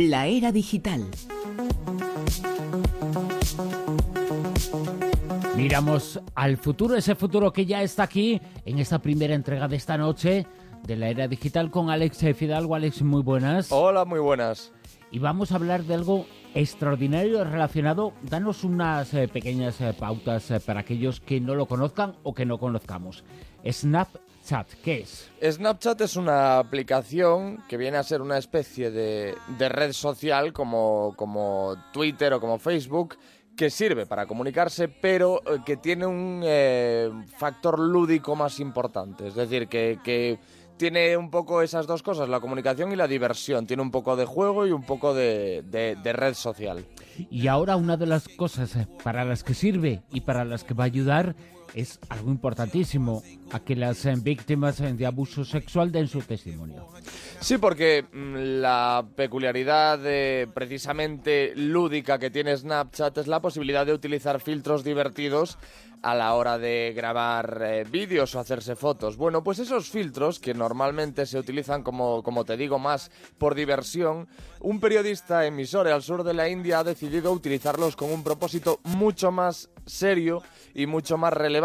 La era digital. Miramos al futuro, ese futuro que ya está aquí en esta primera entrega de esta noche de la era digital con Alex Fidalgo. Alex, muy buenas. Hola, muy buenas. Y vamos a hablar de algo extraordinario relacionado. Danos unas eh, pequeñas eh, pautas eh, para aquellos que no lo conozcan o que no conozcamos. Snapchat, ¿qué es? Snapchat es una aplicación que viene a ser una especie de, de red social como, como Twitter o como Facebook que sirve para comunicarse, pero que tiene un factor lúdico más importante. Es decir, que, que tiene un poco esas dos cosas, la comunicación y la diversión. Tiene un poco de juego y un poco de, red social. Y ahora una de las cosas eh, para las que sirve y para las que va a ayudar es algo importantísimo, a que las eh, víctimas eh, de abuso sexual den su testimonio. Sí, porque mm, la peculiaridad precisamente lúdica que tiene Snapchat es la posibilidad de utilizar filtros divertidos a la hora de grabar eh, vídeos o hacerse fotos. Bueno, pues esos filtros que normalmente se utilizan como, como te digo más por diversión, un periodista emisor al sur de la India ha decidido utilizarlos con un propósito mucho más serio y mucho más relevante,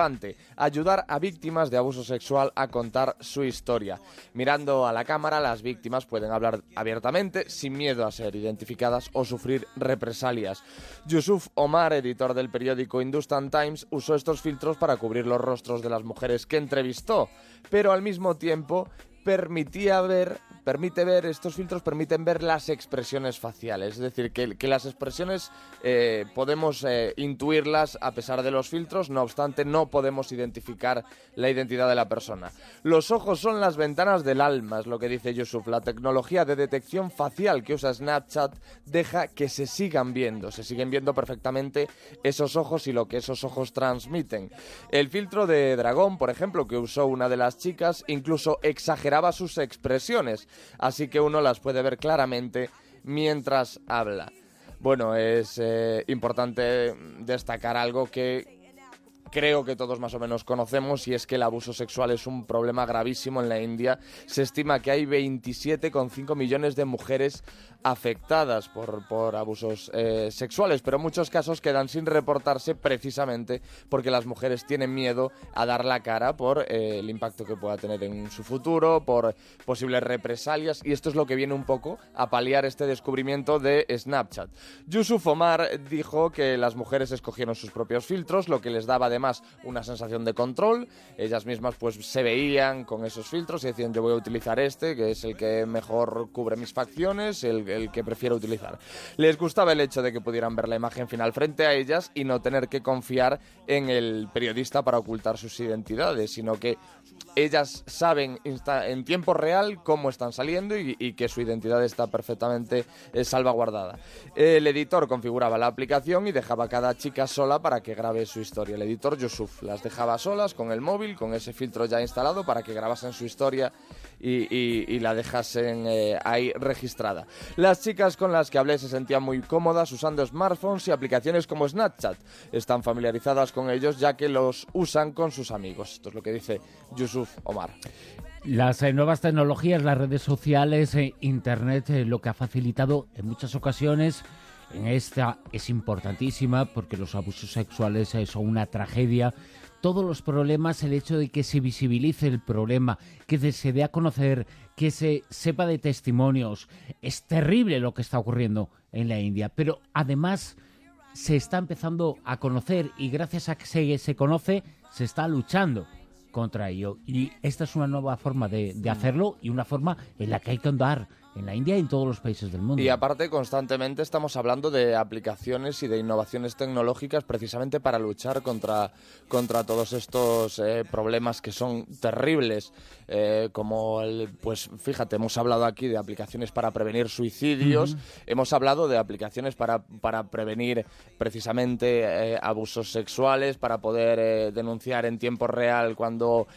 ayudar a víctimas de abuso sexual a contar su historia. Mirando a la cámara, las víctimas pueden hablar abiertamente, sin miedo a ser identificadas o sufrir represalias. Yusuf Omar, editor del periódico Hindustan Times, usó estos filtros para cubrir los rostros de las mujeres que entrevistó, pero al mismo tiempo permitía ver permite ver, estos filtros permiten ver las expresiones faciales, es decir, que, las expresiones eh, podemos eh, intuirlas a pesar de los filtros, no obstante no podemos identificar la identidad de la persona. Los ojos son las ventanas del alma, es lo que dice Yusuf. La tecnología de detección facial que usa Snapchat deja que se sigan viendo, se siguen viendo perfectamente esos ojos y lo que esos ojos transmiten. El filtro de dragón, por ejemplo, que usó una de las chicas, incluso exageraba sus expresiones así que uno las puede ver claramente mientras habla. Bueno, es eh, importante destacar algo que creo que todos más o menos conocemos y es que el abuso sexual es un problema gravísimo en la India. Se estima que hay 27,5 millones de mujeres afectadas por, por abusos eh, sexuales, pero muchos casos quedan sin reportarse precisamente porque las mujeres tienen miedo a dar la cara por eh, el impacto que pueda tener en su futuro, por posibles represalias y esto es lo que viene un poco a paliar este descubrimiento de Snapchat. Yusuf Omar dijo que las mujeres escogieron sus propios filtros, lo que les daba además una sensación de control, ellas mismas pues se veían con esos filtros y decían yo voy a utilizar este, que es el que mejor cubre mis facciones, el que prefiero utilizar. Les gustaba el hecho de que pudieran ver la imagen final frente a ellas y no tener que confiar en el periodista para ocultar sus identidades, sino que ellas saben en tiempo real cómo están saliendo y, que su identidad está perfectamente eh, salvaguardada. El editor configuraba la aplicación y dejaba a cada chica sola para que grabe su historia. El editor Yusuf las dejaba solas con el móvil, con ese filtro ya instalado para que grabasen su historia y, la dejasen eh, ahí registrada. Las chicas con las que hablé se sentían muy cómodas usando smartphones y aplicaciones como Snapchat. Están familiarizadas con ellos ya que los usan con sus amigos. Esto es lo que dice Yusuf Omar. Las eh, nuevas tecnologías, las redes sociales, eh, Internet, lo que ha facilitado en muchas ocasiones en esta es importantísima porque los abusos sexuales son una tragedia todos los problemas, el hecho de que se visibilice el problema, que se dé a conocer, que se sepa de testimonios. Es terrible lo que está ocurriendo en la India, pero además se está empezando a conocer y gracias a que se, se conoce, se está luchando contra ello. Y esta es una nueva forma de, de hacerlo y una forma en la que hay que andar en la India y en todos los países del mundo. Y aparte, constantemente estamos hablando de aplicaciones y de innovaciones tecnológicas precisamente para luchar contra, contra todos estos eh, problemas que son terribles. Eh, como, el, pues fíjate, hemos hablado aquí de aplicaciones para prevenir suicidios, hemos hablado de aplicaciones para, para prevenir precisamente eh, abusos sexuales, para poder denunciar en tiempo real cuando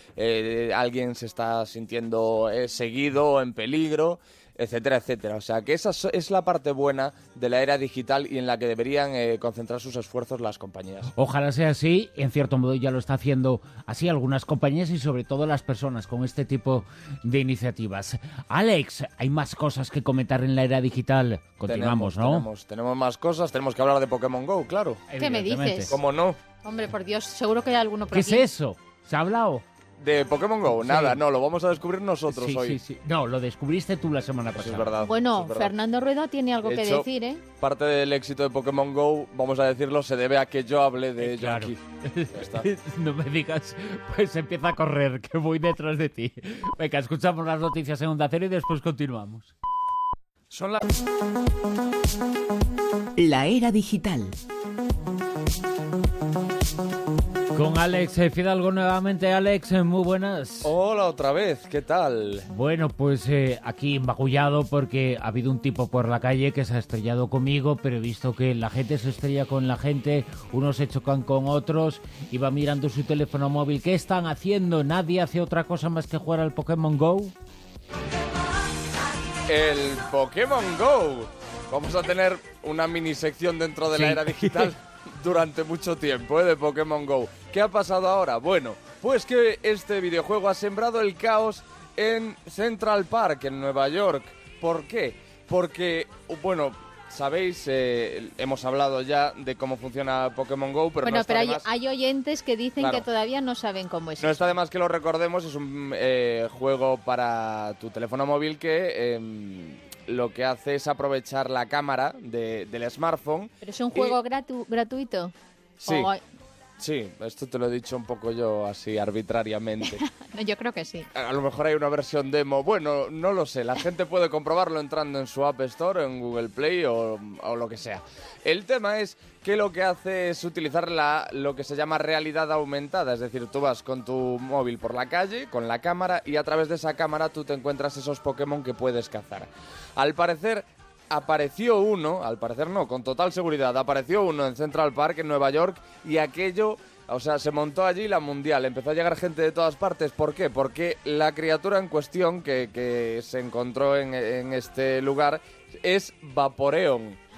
alguien se está sintiendo seguido o en peligro. Etcétera, etcétera. O sea que esa es la parte buena de la era digital y en la que deberían eh, concentrar sus esfuerzos las compañías. Ojalá sea así, en cierto modo ya lo está haciendo así algunas compañías y sobre todo las personas con este tipo de iniciativas. Alex, hay más cosas que comentar en la era digital. Continuamos, tenemos, ¿no? Tenemos, tenemos más cosas, tenemos que hablar de Pokémon Go, claro. ¿Qué me dices? ¿Cómo no? Hombre, por Dios, seguro que hay alguno por ¿Qué es eso? ¿Se ha hablado? De Pokémon Go, Sí. nada, no, lo vamos a descubrir nosotros sí, hoy. sí, sí. No, lo descubriste tú la semana Eso pasada. es verdad. Bueno, eso es verdad. Fernando Rueda tiene algo De que hecho, decir, ¿eh? Parte del éxito de Pokémon Go, vamos a decirlo, se debe a que yo hable de Eh, ello claro. aquí. Ya está. No me digas, pues empieza a correr, que voy detrás de ti. Venga, escuchamos las noticias en Onda Cero y después continuamos. Son las La era digital. Con Alex Fidalgo nuevamente. Alex, eh, muy buenas. Hola otra vez, ¿qué tal? Bueno, pues eh, aquí magullado porque ha habido un tipo por la calle que se ha estrellado conmigo, pero he visto que la gente se estrella con la gente, unos se chocan con otros, y va mirando su teléfono móvil. ¿Qué están haciendo? Nadie hace otra cosa más que jugar al Pokémon Go. El Pokémon Go. Vamos a tener una mini sección dentro de la era digital durante mucho tiempo ¿eh? de Pokémon Go. ¿Qué ha pasado ahora? Bueno, pues que este videojuego ha sembrado el caos en Central Park, en Nueva York. ¿Por qué? Porque, bueno, sabéis, eh, hemos hablado ya de cómo funciona Pokémon Go, pero bueno, no pero hay, más- hay oyentes que dicen Claro. que todavía no saben cómo es No eso. está de más que lo recordemos, es un eh, juego para tu teléfono móvil que em, lo que hace es aprovechar la cámara de- del smartphone. ¿Pero es un y- juego gratu- gratuito? Sí, sí, esto te lo he dicho un poco yo así arbitrariamente. No, yo creo que sí. A lo mejor hay una versión demo, bueno, no lo sé, la gente puede comprobarlo entrando en su App Store, en Google Play o, o lo que sea. El tema es que lo que hace es utilizar la, lo que se llama realidad aumentada, es decir, tú vas con tu móvil por la calle, con la cámara, y a través de esa cámara tú te encuentras esos Pokémon que puedes cazar. Al parecer, apareció uno, al parecer no, con total seguridad, apareció uno en Central Park, en Nueva York, y aquello, o sea, se montó allí la mundial, empezó a llegar gente de todas partes. ¿Por qué? Porque la criatura en cuestión que, que se encontró en, en este lugar es Vaporeon.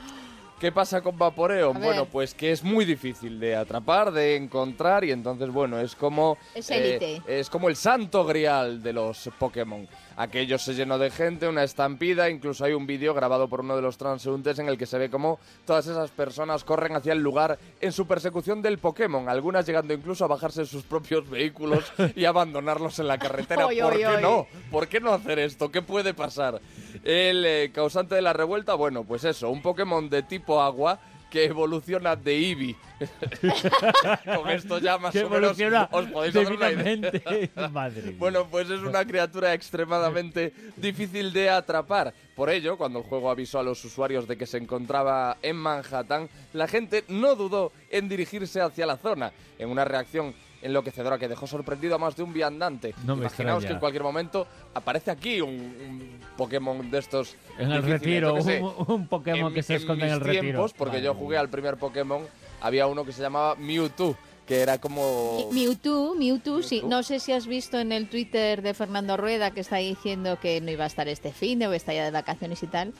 ¿Qué pasa con Vaporeon? Bueno, pues que es muy difícil de atrapar, de encontrar y entonces, bueno, es como... Es eh, es como el santo grial de los Pokémon. Aquello se llenó de gente, una estampida, incluso hay un vídeo grabado por uno de los transeúntes en el que se ve como todas esas personas corren hacia el lugar en su persecución del Pokémon, algunas llegando incluso a bajarse de sus propios vehículos y abandonarlos en la carretera. Oy, ¿Por oy, qué oy. no? ¿Por qué no hacer esto? ¿Qué puede pasar? El eh, causante de la revuelta, bueno, pues eso, un Pokémon de tipo agua que evoluciona de Eevee. Con esto ya más Que o menos os podéis hacer una idea. Madre. Bueno, pues es una criatura extremadamente difícil de atrapar. Por ello, cuando el juego avisó a los usuarios de que se encontraba en Manhattan, la gente no dudó en dirigirse hacia la zona, en una reacción enloquecedora que dejó sorprendido a más de un viandante. No me Imaginaos extraña. que en cualquier momento aparece aquí un, un Pokémon de estos. en el retiro, yo un, un Pokémon En- que se esconde en, mis el retiro. tiempos, porque yo Madre jugué al primer Pokémon, había uno que se llamaba Mewtwo, que era como... Mi- Mewtwo, Mewtwo, sí. Mewtwo. No sé si has visto en el Twitter de Fernando Rueda que está diciendo que no iba a estar este fin de o está ya de vacaciones y tal.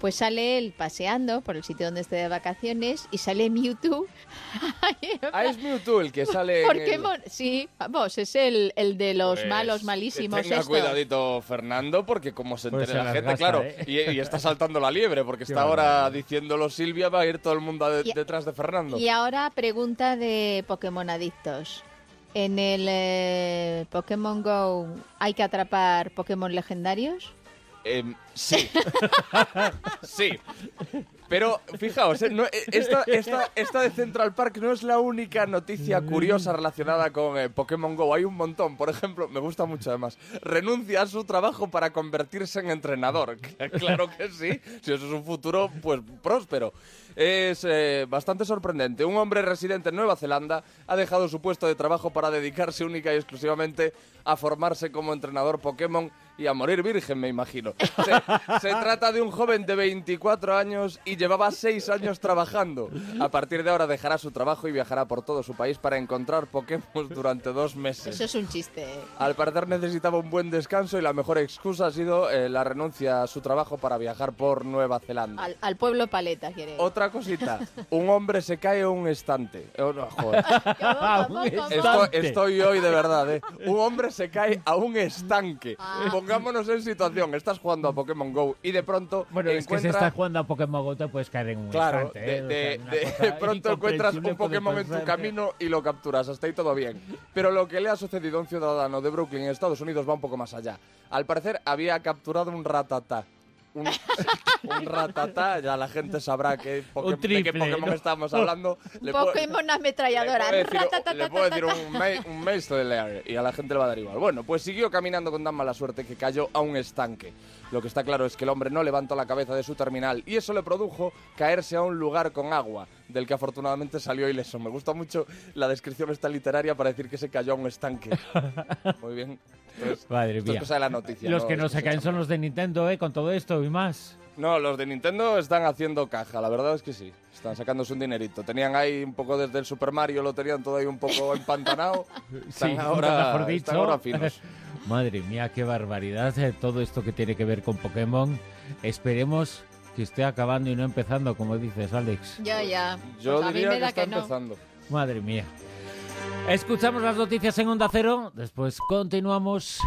Pues sale él paseando por el sitio donde esté de vacaciones y sale Mewtwo. Ah, es Mewtwo el que sale el- Pokémon, sí, vamos, es el, el de los Pues, malos, que malísimos. Tenga estos. cuidadito Fernando, porque como se Pues entere se la gente, gasta, claro, ¿eh? y, y está saltando la liebre, porque Qué está ahora diciéndolo Silvia, va a ir todo el mundo de- Y- detrás de Fernando. Y ahora pregunta de Pokémon adictos. En el eh, Pokémon Go hay que atrapar Pokémon legendarios. Em, sí. sí. Pero fijaos, eh, no, eh, esta, de Central Park no es la única noticia curiosa relacionada con eh, Pokémon Go. Hay un montón. Por ejemplo, me gusta mucho además. Renuncia a su trabajo para convertirse en entrenador. claro que sí. Si eso es un futuro, pues próspero. Es bastante sorprendente. Un hombre residente en Nueva Zelanda ha dejado su puesto de trabajo para dedicarse única y exclusivamente a formarse como entrenador Pokémon y a morir virgen, me imagino. Se, se trata de un joven de 24 años y llevaba 6 años trabajando. A partir de ahora dejará su trabajo y viajará por todo su país para encontrar Pokémon durante dos meses. Eso es un chiste. ¿eh? Al parecer necesitaba un buen descanso y la mejor excusa ha sido eh, la renuncia a su trabajo para viajar por Nueva Zelanda. Al, al pueblo paleta, quiere. Otra cosita, un hombre se cae a un estante. Oh, no, joder. ¿Cómo, cómo, un cómo? Estoy, estoy hoy de verdad, ¿eh? Un hombre se cae a un estanque. Ah. Pongámonos en situación, estás jugando a Pokémon Go y de pronto Bueno, es que si estás jugando a Pokémon GO te puedes caer en un Claro, de, ¿eh? O de- sea, una de- cosa de pronto encuentras un Pokémon en tu camino y lo capturas. Hasta ahí todo bien. Pero lo que le ha sucedido a un ciudadano de Brooklyn, en Estados Unidos, va un poco más allá. Al parecer, había capturado un ratatá. Un, un ratatá, ya la gente sabrá qué Poké- de qué triple, Pokémon ¿no? estamos hablando. Le puedo- Pokémon le ametralladora. puedo decir, Ratatatata. le puedo decir un, un Maestro y a la gente le va a dar igual. Bueno, pues siguió caminando con tan mala suerte que cayó a un estanque. Lo que está claro es que el hombre no levantó la cabeza de su terminal y eso le produjo caerse a un lugar con agua, del que afortunadamente salió ileso. Me gusta mucho la descripción esta literaria para decir que se cayó a un estanque. Muy bien. Entonces, Madre esto es mía. cosa de la noticia. Los ¿no? que Es no se caen son los de Nintendo, ¿eh? Con todo esto y más. No, los de Nintendo están haciendo caja, la verdad es que sí. Están sacándose un dinerito. Tenían ahí un poco desde el Super Mario, lo tenían todo ahí un poco empantanado. Están Sí, ahora, mejor dicho. están ahora finos. Madre mía, qué barbaridad. eh, Todo esto que tiene que ver con Pokémon. Esperemos que esté acabando y no empezando, como dices, Alex. Ya, ya. Yo Pues a mí diría me que da está que no. empezando. Madre mía. Escuchamos las noticias en Onda Cero. Después continuamos.